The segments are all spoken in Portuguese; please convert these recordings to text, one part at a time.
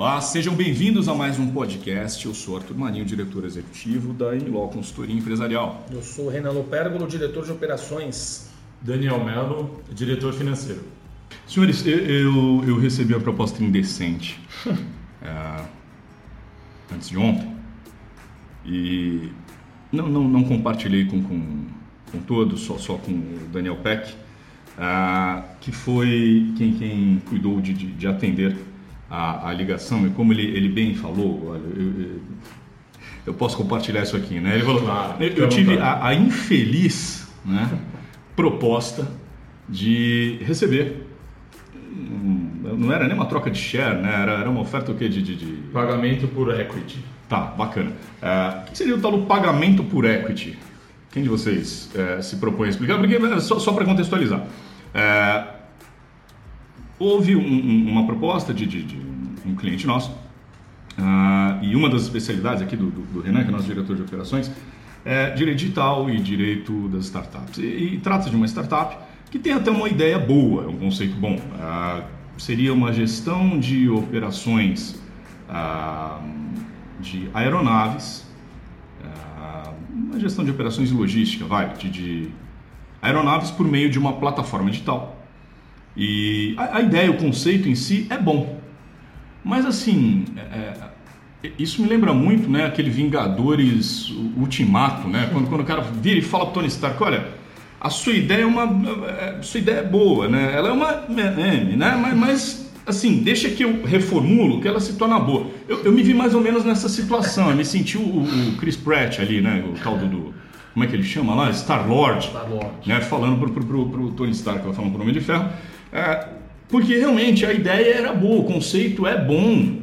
Olá, sejam bem-vindos a mais um podcast. Eu sou Arthur Marinho, diretor executivo da Enló Consultoria Empresarial. Eu sou Renan Lopérgolo, diretor de operações. Daniel Melo, diretor financeiro. Senhores, eu, eu, eu recebi a proposta indecente é, antes de ontem e não, não, não compartilhei com, com, com todos, só, só com o Daniel Peck, é, que foi quem, quem cuidou de, de, de atender a, a, ligação e como ele, ele bem falou, olha, eu, eu, eu posso compartilhar isso aqui, né? Ele falou, Claro, eu, fica à tive a, a infeliz né, proposta de receber não era nem uma troca de share, né? Era, era uma oferta o quê? De, de, de- Pagamento por equity. Tá, bacana. É, o que seria o tal do pagamento por equity? Quem de vocês é, se propõe a explicar? Porque, é, só, só para contextualizar. Houve um- um- uma proposta de, de- de um cliente nosso ah, e uma das especialidades aqui do, do, do Renan, que é nosso diretor de operações, é direito digital e direito das startups. E, e trata de uma startup que tem até uma ideia boa, é um conceito bom. Ah, seria uma gestão de operações ah, de aeronaves, uma gestão de operações e logística, vai, de, de aeronaves por meio de uma plataforma digital. E a, a ideia, o conceito em si é bom. Mas assim, é, é, isso me lembra muito né, aquele Vingadores Ultimato, né? Quando, quando o cara vira e fala pro Tony Stark, olha, a sua ideia é uma. é, a sua ideia é boa, né? Ela é uma M, né? Mas, mas, assim, deixa que eu reformulo que ela se torna boa. Eu, eu me vi mais ou menos nessa situação. Eu me senti o, o Chris Pratt ali, né? O tal do. como é que ele chama lá? Star-Lord Star-Lord. né, falando pro, pro, pro, pro Tony Stark, falando pro Homem de Ferro, é, porque realmente a ideia era boa, o conceito é bom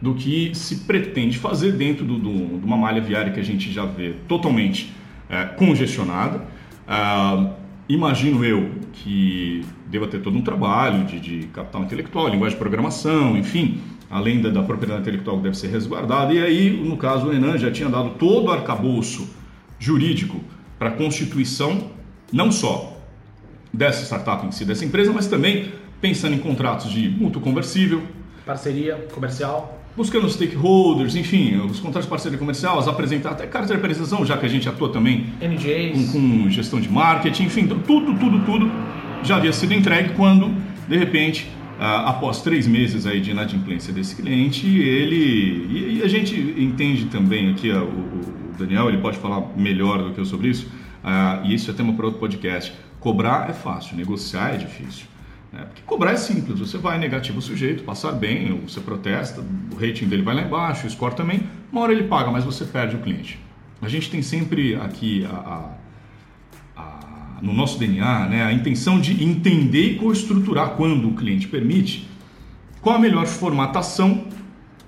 do que se pretende fazer dentro do, do- de uma malha viária que a gente já vê totalmente é, congestionada. Ah, imagino eu que deva ter todo um trabalho de, de capital intelectual, linguagem de programação, enfim, além da, da propriedade intelectual que deve ser resguardada. E aí, no caso, o Enan já tinha dado todo o arcabouço jurídico para a constituição, não só dessa startup em si, dessa empresa, mas também pensando em contratos de mútuo conversível, Parceria comercial. buscando stakeholders, enfim, os contratos de parceria comercial, as apresentar até apresentação, já que a gente atua também com, com gestão de marketing, enfim, então, tudo, tudo, tudo já havia sido entregue quando, de repente, após três meses aí de inadimplência desse cliente, ele e, a gente entende também aqui o, o Daniel, ele pode falar melhor do que eu sobre isso, ah, e isso é tema para outro podcast. Cobrar é fácil, negociar é difícil. né? Porque cobrar é simples, você vai negativo o sujeito, passar bem, ou você protesta, o rating dele vai lá embaixo, o score também, uma hora ele paga, mas você perde o cliente. A gente tem sempre aqui a- a- a- no nosso DNA né, a intenção de entender e co-estruturar, quando o cliente permite, qual a melhor formatação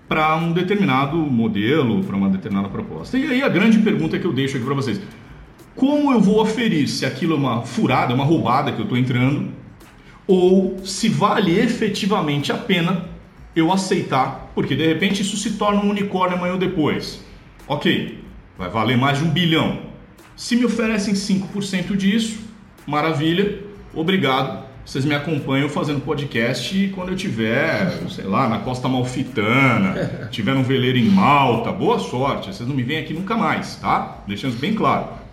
para um determinado modelo, para uma determinada proposta. E aí a grande pergunta que eu deixo aqui para vocês: como eu vou aferir se aquilo é uma furada, uma roubada que eu estou entrando, ou se vale efetivamente a pena eu aceitar, porque de repente isso se torna um unicórnio amanhã ou depois. Ok, vai valer mais de um bilhão. Se me oferecem 5% disso, maravilha, obrigado. Vocês me acompanham fazendo podcast quando eu tiver, sei lá, na Costa Malfitana, tiver num veleiro em Malta, boa sorte. Vocês não me vêm aqui nunca mais, tá? Deixando bem claro.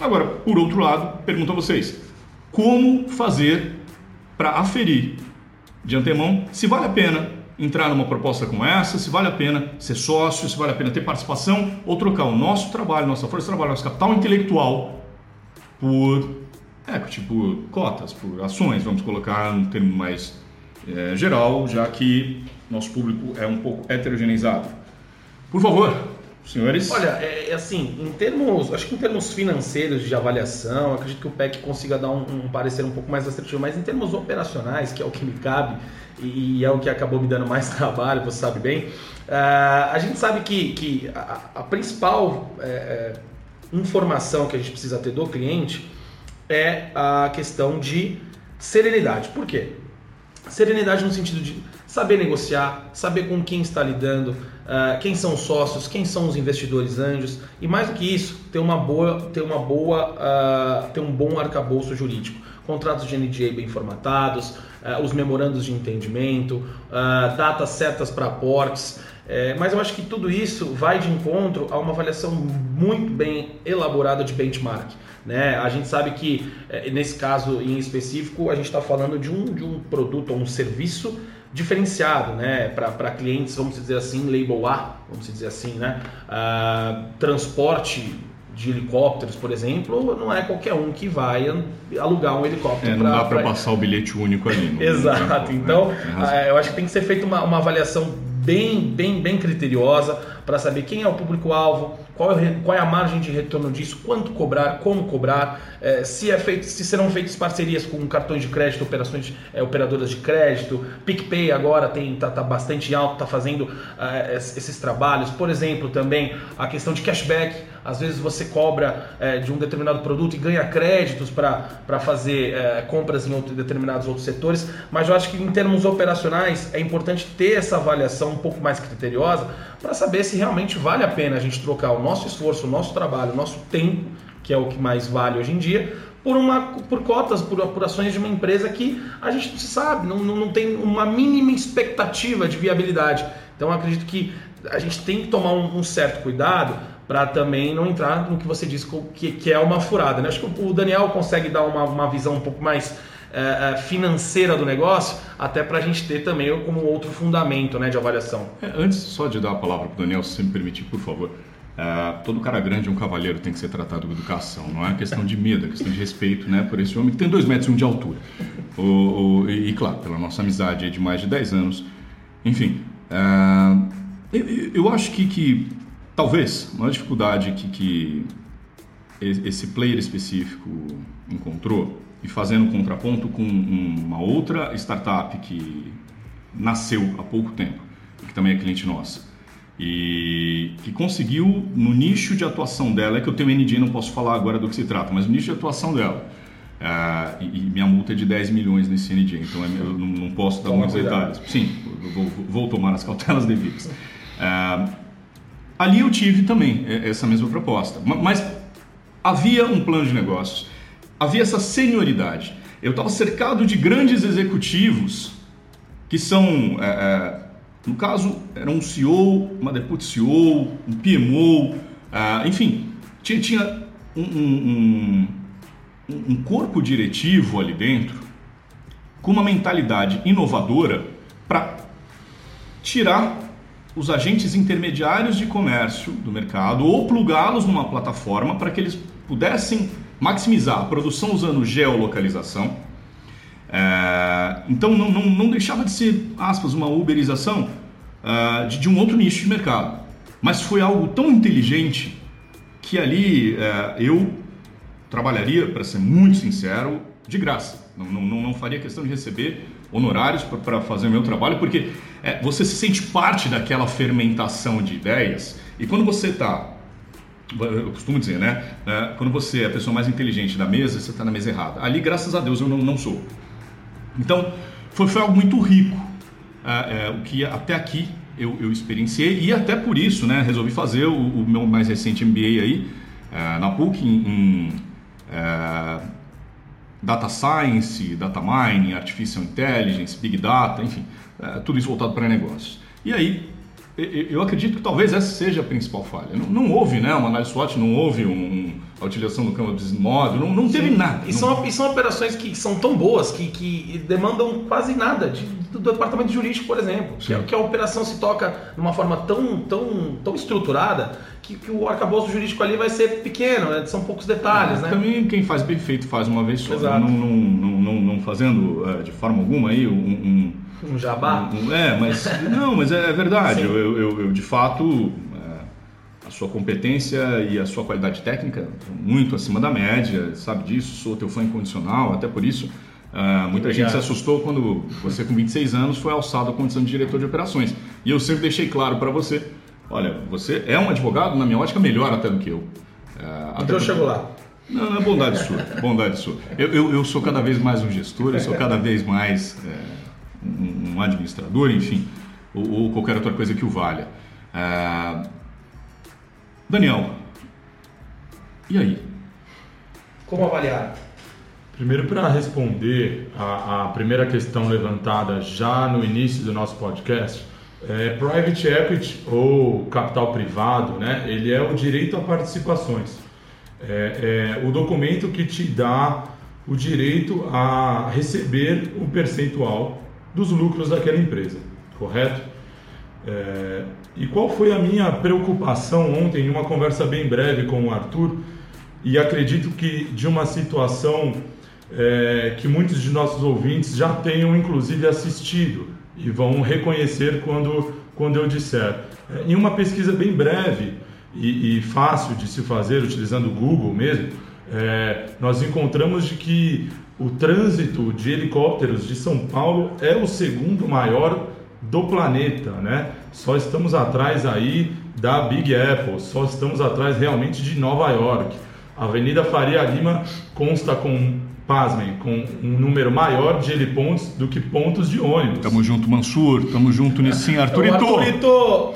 Agora, por outro lado, pergunto a vocês: como fazer para aferir de antemão se vale a pena entrar numa proposta como essa, se vale a pena ser sócio, se vale a pena ter participação ou trocar o nosso trabalho, nossa força de trabalho, nosso capital intelectual por equity, cotas, por ações, vamos colocar um termo mais eh, geral, já que nosso público é um pouco heterogeneizado. Por favor, senhores. Olha, é, é assim, em termos, acho que em termos financeiros de avaliação, acredito que o PEC consiga dar um, um parecer um pouco mais assertivo, mas em termos operacionais, que é o que me cabe e, é o que acabou me dando mais trabalho, você sabe bem, ah, a gente sabe que, que a, a principal é, é, informação que a gente precisa ter do cliente é a questão de serenidade. Por quê? Serenidade no sentido de saber negociar, saber com quem está lidando, uh, quem são os sócios, quem são os investidores anjos e mais do que isso, ter uma boa, ter uma boa, uh, ter um bom arcabouço jurídico, contratos de NDA bem formatados, uh, os memorandos de entendimento, datas certas para aportes. É, mas eu acho que tudo isso vai de encontro a uma avaliação muito bem elaborada de benchmark. Né? A gente sabe que, é, nesse caso em específico, a gente está falando de um, de um produto ou um serviço diferenciado né? para clientes, vamos dizer assim, label A, vamos dizer assim. Né? Uh, transporte de helicópteros, por exemplo, não é qualquer um que vai alugar um helicóptero. É, não pra, dá para passar o bilhete único ali. Exato. então, é, eu acho que tem que ser feita uma, uma avaliação bem, bem, bem criteriosa para saber quem é o público-alvo, qual, é, qual é a margem de retorno disso, quanto cobrar, como cobrar, é, se, é feito, se serão feitas parcerias com cartões de crédito, operações é, operadoras de crédito, PicPay agora tem tá, tá bastante alto, está fazendo é, esses trabalhos. Por exemplo, também a questão de cashback. Às vezes você cobra de um determinado produto e ganha créditos para fazer compras em outro, determinados outros setores, mas eu acho que em termos operacionais é importante ter essa avaliação um pouco mais criteriosa para saber se realmente vale a pena a gente trocar o nosso esforço, o nosso trabalho, o nosso tempo, que é o que mais vale hoje em dia, por, uma, por cotas, por, por ações de uma empresa que a gente sabe, não, não, não tem uma mínima expectativa de viabilidade. Então acredito que a gente tem que tomar um, um certo cuidado para também não entrar no que você disse que, que é uma furada. Né? Acho que o Daniel consegue dar uma, uma visão um pouco mais financeira do negócio, até para a gente ter também como outro fundamento né, de avaliação. É, antes só de dar a palavra para o Daniel, se você me permitir, por favor. É, todo cara grande é um cavaleiro tem que ser tratado com educação, não é questão de medo, é questão de respeito né, por esse homem que tem dois metros e um de altura. O, o, e, claro, pela nossa amizade de mais de 10 anos. Enfim, eu, eu, acho que, que talvez uma dificuldade que, que esse player específico encontrou e fazendo um contraponto com uma outra startup que nasceu há pouco tempo, que também é cliente nossa, e que conseguiu no nicho de atuação dela, é que eu tenho ND, não posso falar agora do que se trata, mas o nicho de atuação dela, uh, e, e, minha multa é de 10 milhões nesse ND, então é eu não, não posso dar muitos detalhes. Sim, vou, vou, tomar as cautelas devidas. Uh, ali eu tive também essa mesma proposta, mas havia um plano de negócios havia essa senioridade. Eu estava cercado de grandes executivos que são, é, é, no caso, era um CEO, uma deputy CEO, um PMO, é, enfim, tinha, tinha um, um, um, um corpo diretivo ali dentro com uma mentalidade inovadora para tirar os agentes intermediários de comércio do mercado ou plugá-los numa plataforma para que eles pudessem maximizar a produção usando geolocalização. É, então não, não, não, deixava de ser, aspas, uma uberização uh, de, de, um outro nicho de mercado. Mas foi algo tão inteligente que ali uh, eu trabalharia, para ser muito sincero, de graça. Não, não, não faria questão de receber honorários para fazer o meu trabalho, porque é, você se sente parte daquela fermentação de ideias e quando você está eu costumo dizer, né? É, quando você é a pessoa mais inteligente da mesa, você está na mesa errada. Ali, graças a Deus, eu não, não sou. Então, foi, foi algo muito rico, é, é, o que até aqui eu, eu, experienciei e até por isso, né? Resolvi fazer o, o meu mais recente MBA aí é, na PUC em, em é, Data Science, Data Mining, Artificial Intelligence, Big Data, enfim, é, tudo isso voltado para negócios. E aí eu acredito que talvez essa seja a principal falha. Não, não houve né, uma análise SWOT, não houve um, a utilização do campo de modo, não, não teve nada. E, São, e são operações que são tão boas que, que demandam quase nada de, do, do, departamento jurídico, por exemplo. Que, que, a operação se toca de uma forma tão, tão, tão estruturada que, que o arcabouço jurídico ali vai ser pequeno, né? são poucos detalhes. É, né? Também quem faz bem feito faz uma vez só, né? não, não, não, não, fazendo uh, de forma alguma aí um, um um jabá? É, mas não, mas é, é verdade. Eu, eu, eu, de fato, é, a sua competência e a sua qualidade técnica muito acima da média, sabe disso. Sou teu fã incondicional, até por isso. Uh, muita Obrigado. gente se assustou quando você, com 26 anos, foi alçado à condição de diretor de operações. E eu sempre deixei claro para você: olha, você é um advogado, na minha ótica, melhor até do que eu. Uh, então eu chego lá. Não, não é bondade sua, bondade sua. Eu, eu, eu, sou cada vez mais um gestor, eu sou cada vez mais. É, um um administrador, enfim, ou, ou qualquer outra coisa que o valha. É... Daniel, e aí? Como avaliar? Primeiro, para responder a, a, primeira questão levantada já no início do nosso podcast, é, private equity ou capital privado, né, ele é o direito a participações. É, é o documento que te dá o direito a receber o percentual dos lucros daquela empresa, correto? É, e qual foi a minha preocupação ontem em uma conversa bem breve com o Arthur? E acredito que de uma situação é, que muitos de nossos ouvintes já tenham inclusive assistido e vão reconhecer quando, quando eu disser. É, em uma pesquisa bem breve e, e, fácil de se fazer, utilizando o Google mesmo, é, nós encontramos de que o trânsito de helicópteros de São Paulo é o segundo maior do planeta, né? Só estamos atrás aí da Big Apple, só estamos atrás realmente de Nova York. A Avenida Faria Lima consta com pasmem, com um número maior de helipontos do que pontos de ônibus. Tamo junto, Mansur. Tamo junto Nissim Arturito. Arturito!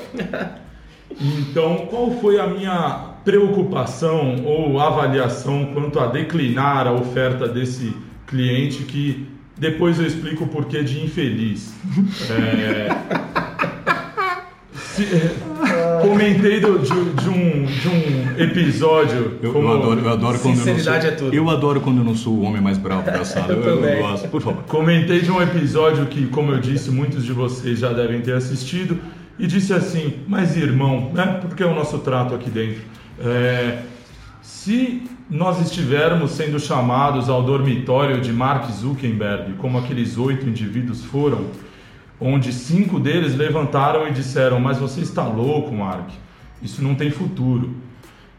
então, qual foi a minha preocupação ou avaliação quanto a declinar a oferta desse cliente que depois eu explico o porquê de infeliz. É... Se, comentei do, de, de, um, de um episódio. Eu, como... eu adoro, eu adoro quando Sinceridade eu não sou, é tudo. Eu adoro quando eu não sou o homem mais bravo da sala. eu, eu, eu gosto, por favor. Comentei de um episódio que, como eu disse, muitos de vocês já devem ter assistido. E disse assim, mas irmão, né? Porque é o nosso trato aqui dentro. É, se nós estivermos sendo chamados ao dormitório de Mark Zuckerberg, como aqueles oito indivíduos foram, onde cinco deles levantaram e disseram: Mas você está louco, Mark, isso não tem futuro.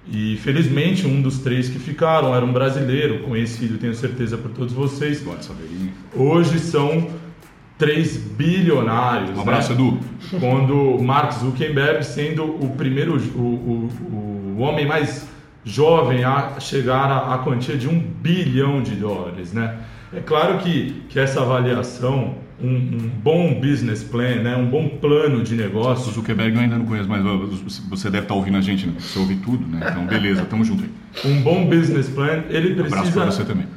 E felizmente um dos três que ficaram era um brasileiro, conhecido, tenho certeza por todos vocês. Hoje são três bilionários. Um abraço, né? Edu. Quando Mark Zuckerberg sendo o primeiro, o, o, o homem mais jovem a chegar à quantia de um bilhão de dólares, né? É claro que, que essa avaliação um, um, bom business plan, né? um bom plano de negócio. O Zuckerberg eu ainda não conheço, mas você deve estar ouvindo a gente, né? Você ouve tudo, né? Então, beleza, tamo junto aí. Um bom business plan, ele precisa um você também.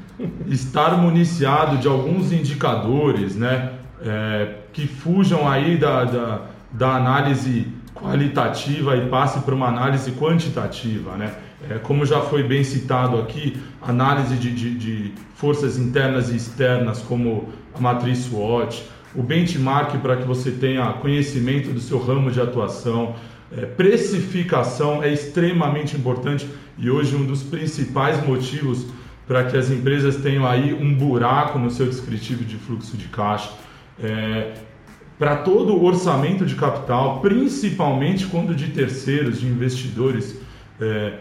estar municiado de alguns indicadores, né? É, que fujam aí da, da, da análise qualitativa e passe para uma análise quantitativa, né? É, como já foi bem citado aqui, análise de, de, de, forças internas e externas, como a matriz SWOT, o benchmark para que você tenha conhecimento do seu ramo de atuação, é, precificação é extremamente importante e hoje um dos principais motivos para que as empresas tenham aí um buraco no seu descritivo de fluxo de caixa. É, para todo o orçamento de capital, principalmente quando de terceiros, de investidores, é,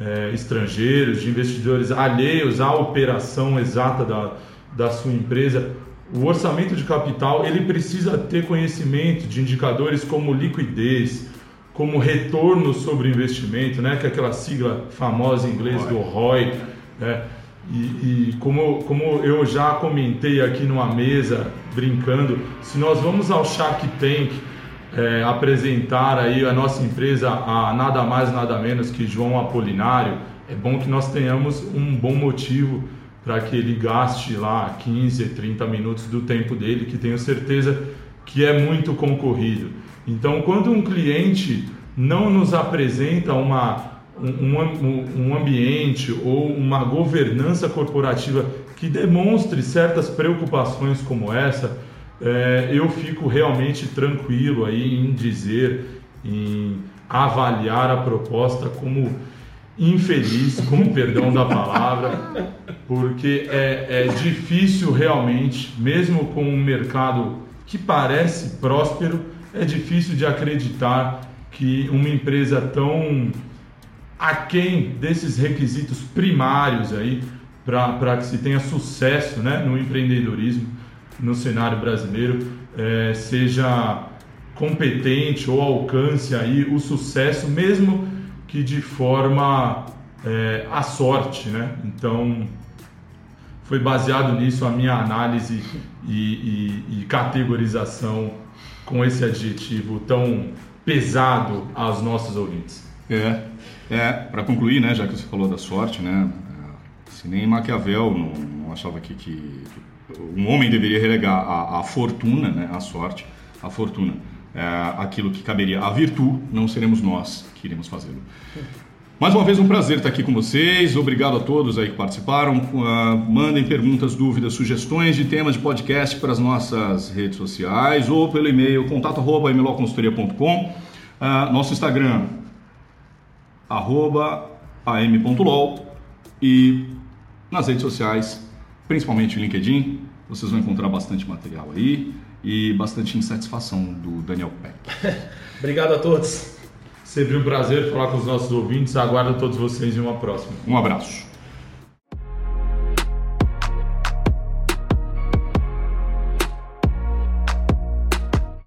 é, estrangeiros, de investidores alheios à operação exata da, da sua empresa, o orçamento de capital ele precisa ter conhecimento de indicadores como liquidez, como retorno sobre investimento, né, que é aquela sigla famosa em inglês do ROI, né, e, e, como, como eu já comentei aqui numa mesa brincando, se nós vamos ao Shark Tank é, apresentar aí a nossa empresa a nada mais nada menos que João Apolinário, é bom que nós tenhamos um bom motivo para que ele gaste lá 15, 30 minutos do tempo dele, que tenho certeza que é muito concorrido. Então, quando um cliente não nos apresenta uma, um, um ambiente ou uma governança corporativa que demonstre certas preocupações como essa, é, eu fico realmente tranquilo aí em dizer, em avaliar a proposta como infeliz, com perdão da palavra, porque é, é difícil realmente, mesmo com um mercado que parece próspero, é difícil de acreditar que uma empresa tão aquém desses requisitos primários aí para que se tenha sucesso né, no empreendedorismo no cenário brasileiro é, seja competente ou alcance aí o sucesso, mesmo que de forma é, à sorte, né? Então foi baseado nisso a minha análise e, e, e categorização com esse adjetivo tão pesado aos nossos ouvintes. É, é para concluir, né, já que você falou da sorte, né, se nem Maquiavel não, não achava que, que, um homem deveria relegar a, a fortuna, né, a sorte, a fortuna, é, aquilo que caberia à virtude, não seremos nós que iremos fazê-lo. Mais uma vez um prazer estar aqui com vocês. Obrigado a todos aí que participaram. Uh, mandem perguntas, dúvidas, sugestões de temas de podcast para as nossas redes sociais ou pelo e-mail contato@mlconsultoria.com. Uh, ah, nosso Instagram arroba am.lol e nas redes sociais, principalmente o LinkedIn, vocês vão encontrar bastante material aí e bastante insatisfação do Daniel Peck. Obrigado a todos. Sempre um prazer falar com os nossos ouvintes. Aguardo todos vocês em uma próxima. Um abraço.